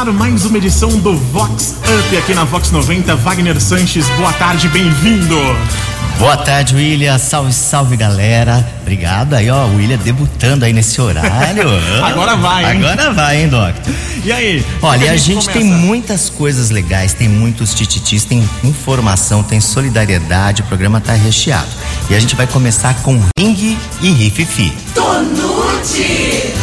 ar mais uma edição do Vox Up aqui na Vox 90. Wagner Sanches, boa tarde, bem-vindo. Boa tarde, William. Salve, salve, galera. Obrigado aí, ó. O William debutando aí nesse horário. Agora vai, hein? Agora vai, hein, Doctor? E aí? Olha, a gente, tem muitas coisas legais, tem muitos tititis, tem informação, tem solidariedade, o programa tá recheado. E a gente vai começar com ringue e rififi. Tonute!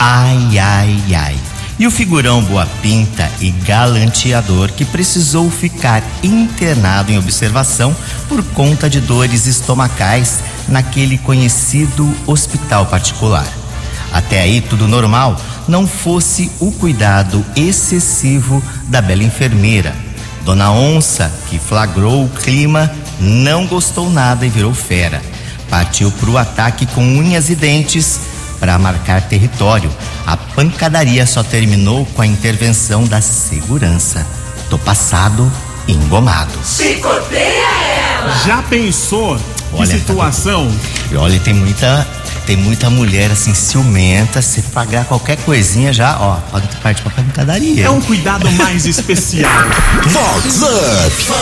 Ai, ai, ai e o figurão Boa Pinta e galanteador que precisou ficar internado em observação por conta de dores estomacais naquele conhecido hospital particular. Até aí tudo normal, não fosse o cuidado excessivo da bela enfermeira. Dona Onça, que flagrou o clima, não gostou nada e virou fera. Partiu para o ataque com unhas e dentes para marcar território. A pancadaria só terminou com a intervenção da segurança. Tô passado engomado. Chicoteia ela! Já pensou? Olha, que situação? Tá... Olha, tem muita tem muita mulher assim ciumenta, se pagar qualquer coisinha já, ó, pode partir pra pancadaria. É um cuidado mais especial. Fox Up!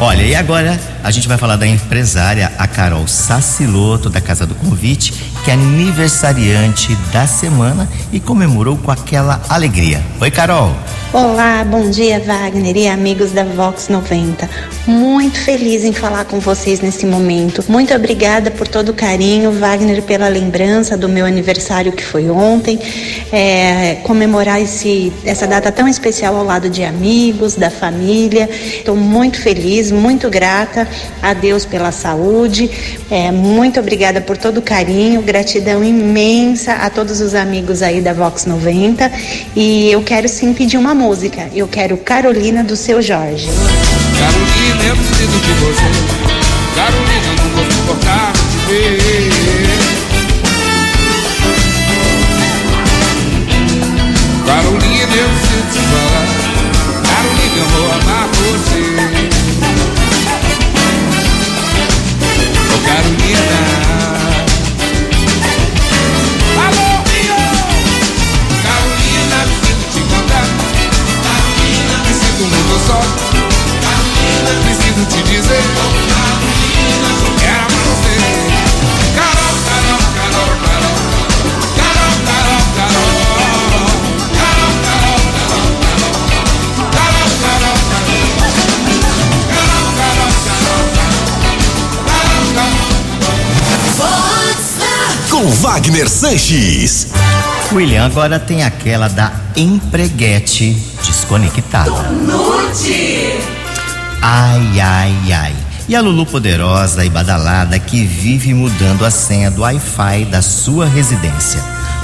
Olha, e agora a gente vai falar da empresária, a Carol Saciloto, da Casa do Convite, que é aniversariante da semana e comemorou com aquela alegria. Oi, Carol. Olá, bom dia, Wagner e amigos da Vox 90. Muito feliz em falar com vocês nesse momento. Muito obrigada por todo o carinho, Wagner, pela lembrança do meu aniversário que foi ontem. É, comemorar esse, essa data tão especial ao lado de amigos, da família. Estou muito feliz, muito grata a Deus pela saúde. É, muito obrigada por todo o carinho, gratidão imensa a todos os amigos aí da Vox 90. E eu quero sim pedir uma música. Eu quero Carolina do seu Jorge. Carolina, eu preciso de você. Carolina, não vou suportar de ver. Carolina, eu preciso te falar. Carolina, eu vou amar você. Oh, Carolina. Com Wagner Sanches. William, agora tem aquela da empreguete desconectada. Nude! Ai, ai, ai. E a Lulu poderosa e badalada que vive mudando a senha do Wi-Fi da sua residência.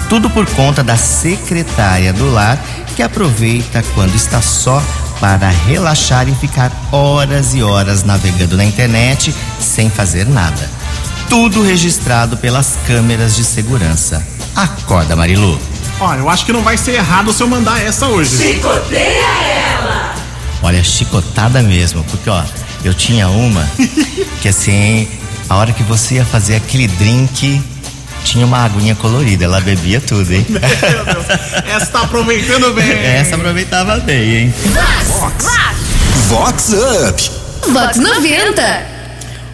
Tudo por conta da secretária do lar que aproveita quando está só para relaxar e ficar horas e horas navegando na internet sem fazer nada. Tudo registrado pelas câmeras de segurança. Acorda, Marilu. Olha, eu acho que não vai ser errado se eu mandar essa hoje. Chicoteia ela! Olha, chicotada mesmo, porque ó, eu tinha uma que assim, a hora que você ia fazer aquele drink, tinha uma aguinha colorida, ela bebia tudo, hein? Meu Deus, essa tá aproveitando bem. Essa aproveitava bem, hein? Vox, Vox Up. Vox 90.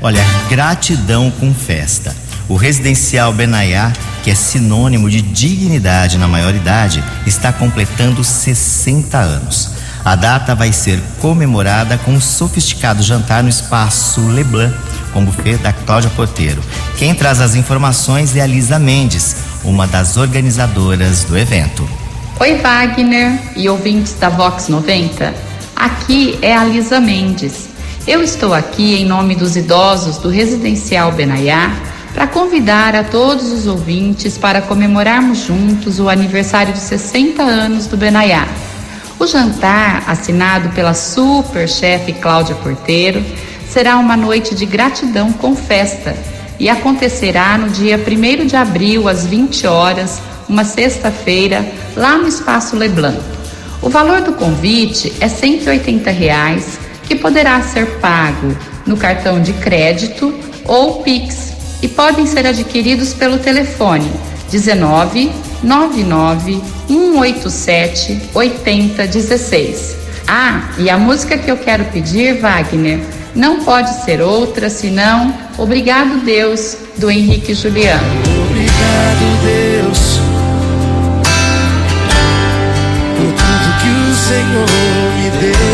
Olha, gratidão com festa. O residencial Benaiá, que é sinônimo de dignidade na maioridade, está completando 60 anos. A data vai ser comemorada com um sofisticado jantar no espaço Leblanc, com buffet da Cláudia Porteiro. Quem traz as informações é a Lisa Mendes, uma das organizadoras do evento. Oi, Wagner e ouvintes da Vox 90. Aqui é a Lisa Mendes. Eu estou aqui em nome dos idosos do Residencial Benaiá para convidar a todos os ouvintes para comemorarmos juntos o aniversário dos 60 anos do Benaiá. O jantar, assinado pela super chefe Cláudia Porteiro, será uma noite de gratidão com festa e acontecerá no dia 1 de abril, às 20 horas, uma sexta-feira, lá no Espaço Leblanc. O valor do convite é 180 reais, que poderá ser pago no cartão de crédito ou Pix e podem ser adquiridos pelo telefone 19 99 187 8016. Ah, e a música que eu quero pedir, Wagner, não pode ser outra senão Obrigado Deus, do Henrique Juliano. Obrigado, Deus, por tudo que o Senhor me deu.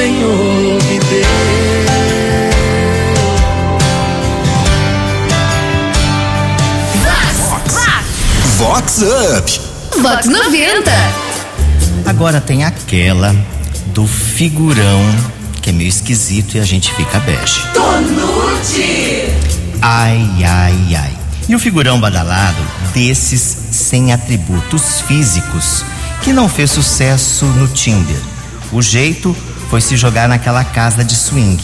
Senhor me deu. Vox Up. Vox 90. Agora tem aquela do figurão, que é meio esquisito e a gente fica bege. Tonute. Ai, ai, ai. E o figurão badalado desses sem atributos físicos, que não fez sucesso no Tinder. O jeito foi se jogar naquela casa de swing.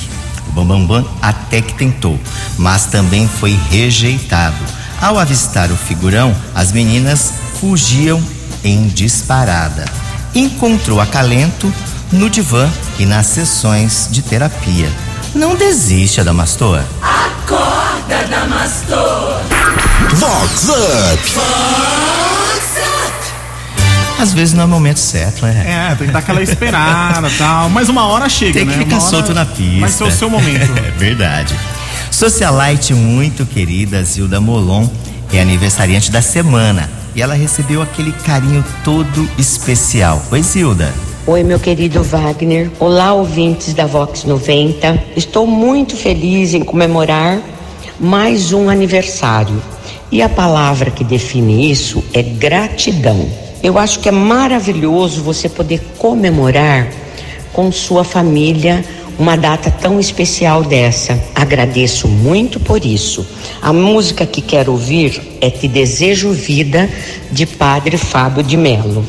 O Bambambam Bam Bam até que tentou, mas também foi rejeitado. Ao avistar o figurão, as meninas fugiam em disparada. Encontrou acalento no divã e nas sessões de terapia. Não desiste, Adamastor. Acorda, Damastor. Vox Up. Às vezes não é o momento certo, né? É, tem que dar aquela esperada e tal. Mas uma hora chega, Tem que né? ficar Uma hora solto na pista. Vai ser o seu momento. é verdade. Socialite muito querida Zilda Molon é aniversariante da semana e ela recebeu aquele carinho todo especial. Oi, Zilda. Oi, meu querido Wagner. Olá, ouvintes da Vox 90. Estou muito feliz em comemorar mais um aniversário. E a palavra que define isso é gratidão. Eu acho que é maravilhoso você poder comemorar com sua família uma data tão especial dessa. Agradeço muito por isso. A música que quero ouvir é Te Desejo Vida, de Padre Fábio de Melo.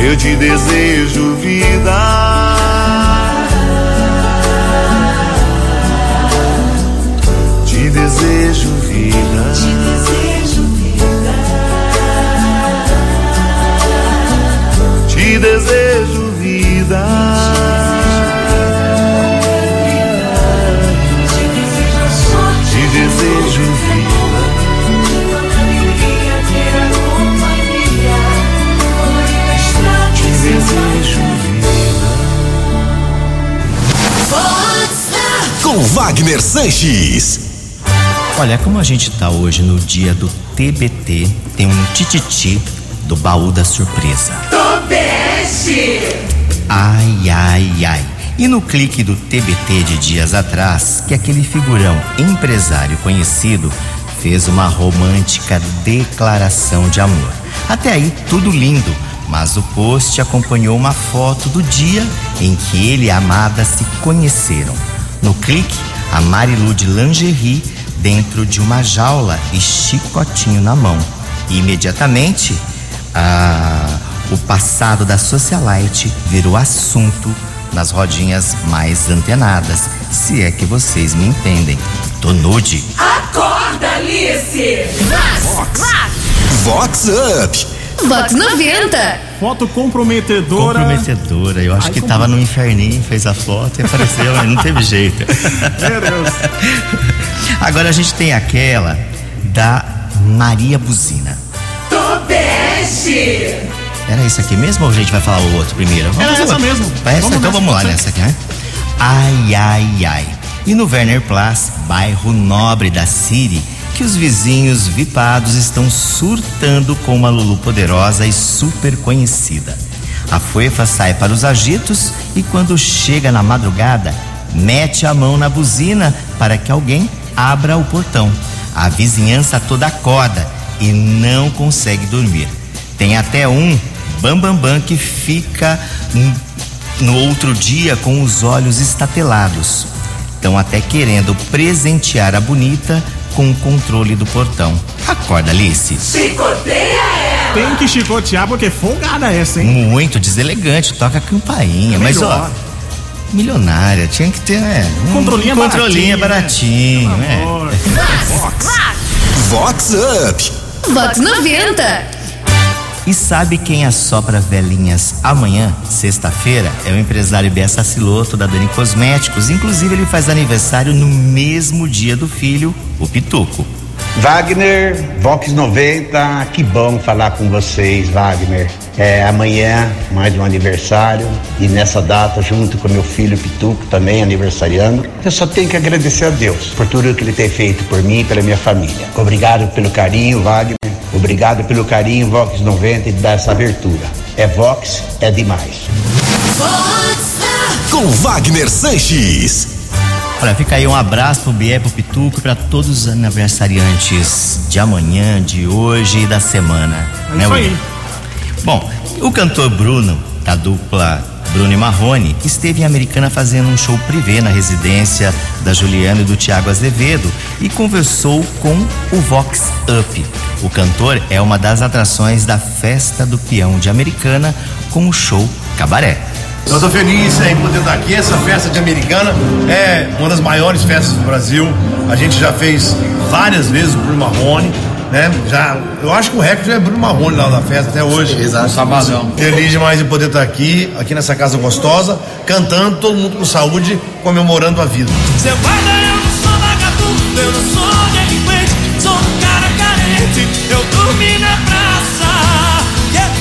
Eu te desejo vida. Te desejo vida. Com Wagner Sanches. Olha, como a gente tá hoje no dia do TBT, tem um tititi do baú da surpresa. Tobeste. Ai, ai, ai. E no clique do TBT de dias atrás, que aquele figurão empresário conhecido fez uma romântica declaração de amor. Até aí, tudo lindo, mas o post acompanhou uma foto do dia em que ele e a amada se conheceram. No clique, a Marilu de lingerie dentro de uma jaula e chicotinho na mão. E imediatamente, a o passado da socialite virou assunto nas rodinhas mais antenadas, se é que vocês me entendem. Tô nude. Acorda, Alice. Vox Up. Vox 90. Foto comprometedora. Comprometedora. Eu acho Ai, que tava no inferninho, fez a foto e apareceu, mas não teve jeito. Meu Deus. Agora a gente tem aquela da Maria Buzina. Tobeste. Era isso aqui mesmo ou a gente vai falar o outro primeiro? Era o essa outro. mesmo. Essa? Vamos então nessa, vamos lá nessa aqui, né? Ai, ai, ai. E no Werner Place, bairro nobre da Siri, que os vizinhos vipados estão surtando com uma Lulu poderosa e super conhecida. A fofa sai para os agitos e quando chega na madrugada, mete a mão na buzina para que alguém abra o portão. A vizinhança toda acorda e não consegue dormir. Tem até um bambambam bam, bam, que fica no outro dia com os olhos estatelados. Estão até querendo presentear a bonita com o controle do portão. Acorda, Alice. Chicoteia ela. Tem que chicotear porque é folgada essa, hein? Muito deselegante, toca a campainha. Mas Melhor. ó, milionária, tinha que ter, né? Um Controlinho controlinho baratinho, baratinho, né? Amor. Vox Up. Vox 90. E sabe quem assopra velhinhas amanhã, sexta-feira? É o empresário Bessa Siloto da Dani Cosméticos. Inclusive, ele faz aniversário no mesmo dia do filho, o Pituco. Wagner, Vox 90, que bom falar com vocês, Wagner. É, amanhã, mais um aniversário, e nessa data, junto com meu filho Pituco, também aniversariando, eu só tenho que agradecer a Deus por tudo que ele tem feito por mim e pela minha família. Obrigado pelo carinho, Wagner. Obrigado pelo carinho, Vox 90, e dar essa abertura. É Vox, é demais. Com Wagner Sanches. Olha, fica aí um abraço pro Bié, pro Pituco e pra todos os aniversariantes de amanhã, de hoje e da semana. É né, isso aí. Bom, o cantor Bruno, da dupla Bruno Marrone, esteve em Americana fazendo um show privê na residência da Juliana e do Tiago Azevedo e conversou com o Vox Up. O cantor é uma das atrações da Festa do Peão de Americana com o show Cabaré. Eu tô feliz em poder estar aqui. Essa festa de Americana é uma das maiores festas do Brasil. A gente já fez várias vezes o Bruno Marrone, né? Já, eu acho que o recorde é Bruno Marrone lá na festa até hoje. Exato. Sabadão. Feliz demais em poder estar aqui, aqui nessa casa gostosa, cantando, todo mundo com saúde, comemorando a vida. Seu guarda, eu não sou vagabundo, eu não sou delinquente, sou um cara carente, eu dormi na praça. Yeah.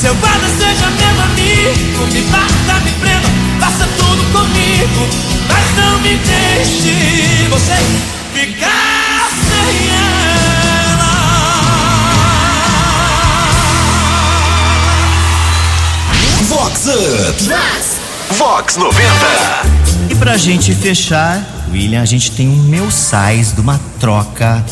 Seu guarda seja meu amigo, me bata, me prenda, faça tudo comigo, mas não me deixe você ficar sem Vox Up. Vox 90. E pra gente fechar, William, a gente tem um meu sais de uma troca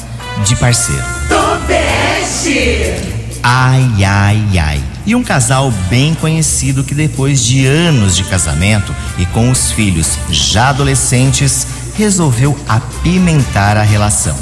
de parceiro. Topeste. Ai, ai, ai. E um casal bem conhecido que depois de anos de casamento e com os filhos já adolescentes, resolveu apimentar a relação.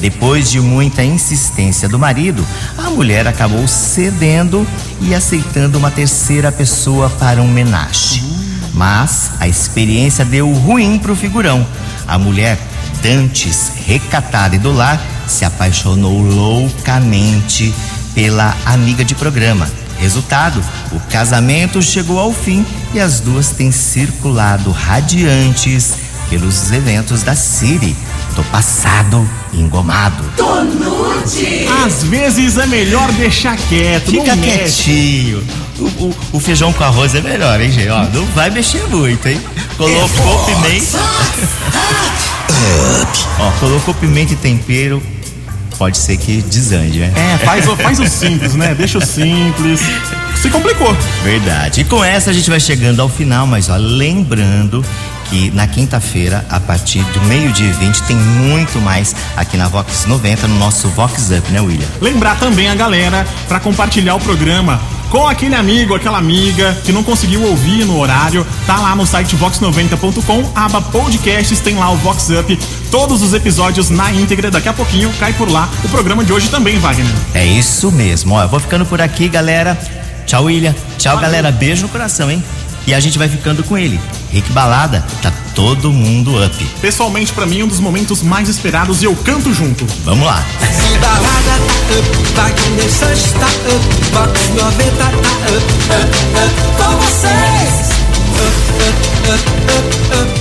Depois de muita insistência do marido, a mulher acabou cedendo e aceitando uma terceira pessoa para um menage. Mas a experiência deu ruim pro figurão. A mulher, dantes recatada e do lar, se apaixonou loucamente pela amiga de programa. Resultado, o casamento chegou ao fim e as duas têm circulado radiantes pelos eventos da City. Tô passado, engomado. Tô nude. Às vezes é melhor deixar quieto, Fica quietinho. O, o- o feijão com arroz é melhor, hein, gente? Ó, não vai mexer muito, hein? Colocou pimenta. Ó, colocou pimenta e tempero. Pode ser que desande, né? É, faz, o- faz o simples, né? Deixa o simples. Se complicou. Verdade. E com essa a gente vai chegando ao final, mas ó, lembrando que na quinta-feira, a partir do meio-dia e 20, tem muito mais aqui na Vox 90, no nosso Vox Up, né, William? Lembrar também a galera para compartilhar o programa com aquele amigo, aquela amiga que não conseguiu ouvir no horário. Tá lá no site vox90.com, aba podcasts, tem lá o Vox Up, todos os episódios na íntegra. Daqui a pouquinho cai por lá o programa de hoje também, Wagner. É isso mesmo. Ó, eu vou ficando por aqui, galera. Tchau, William. Tchau, galera. Beijo no coração, hein? E a gente vai ficando com ele. Rick Balada, tá todo mundo up. Pessoalmente, para mim, um dos momentos mais esperados e eu canto junto. Vamos lá. Se balada tá up, Wagner Sanches tá up, Vox 90 tá up, up, up, com vocês. Up, up, up.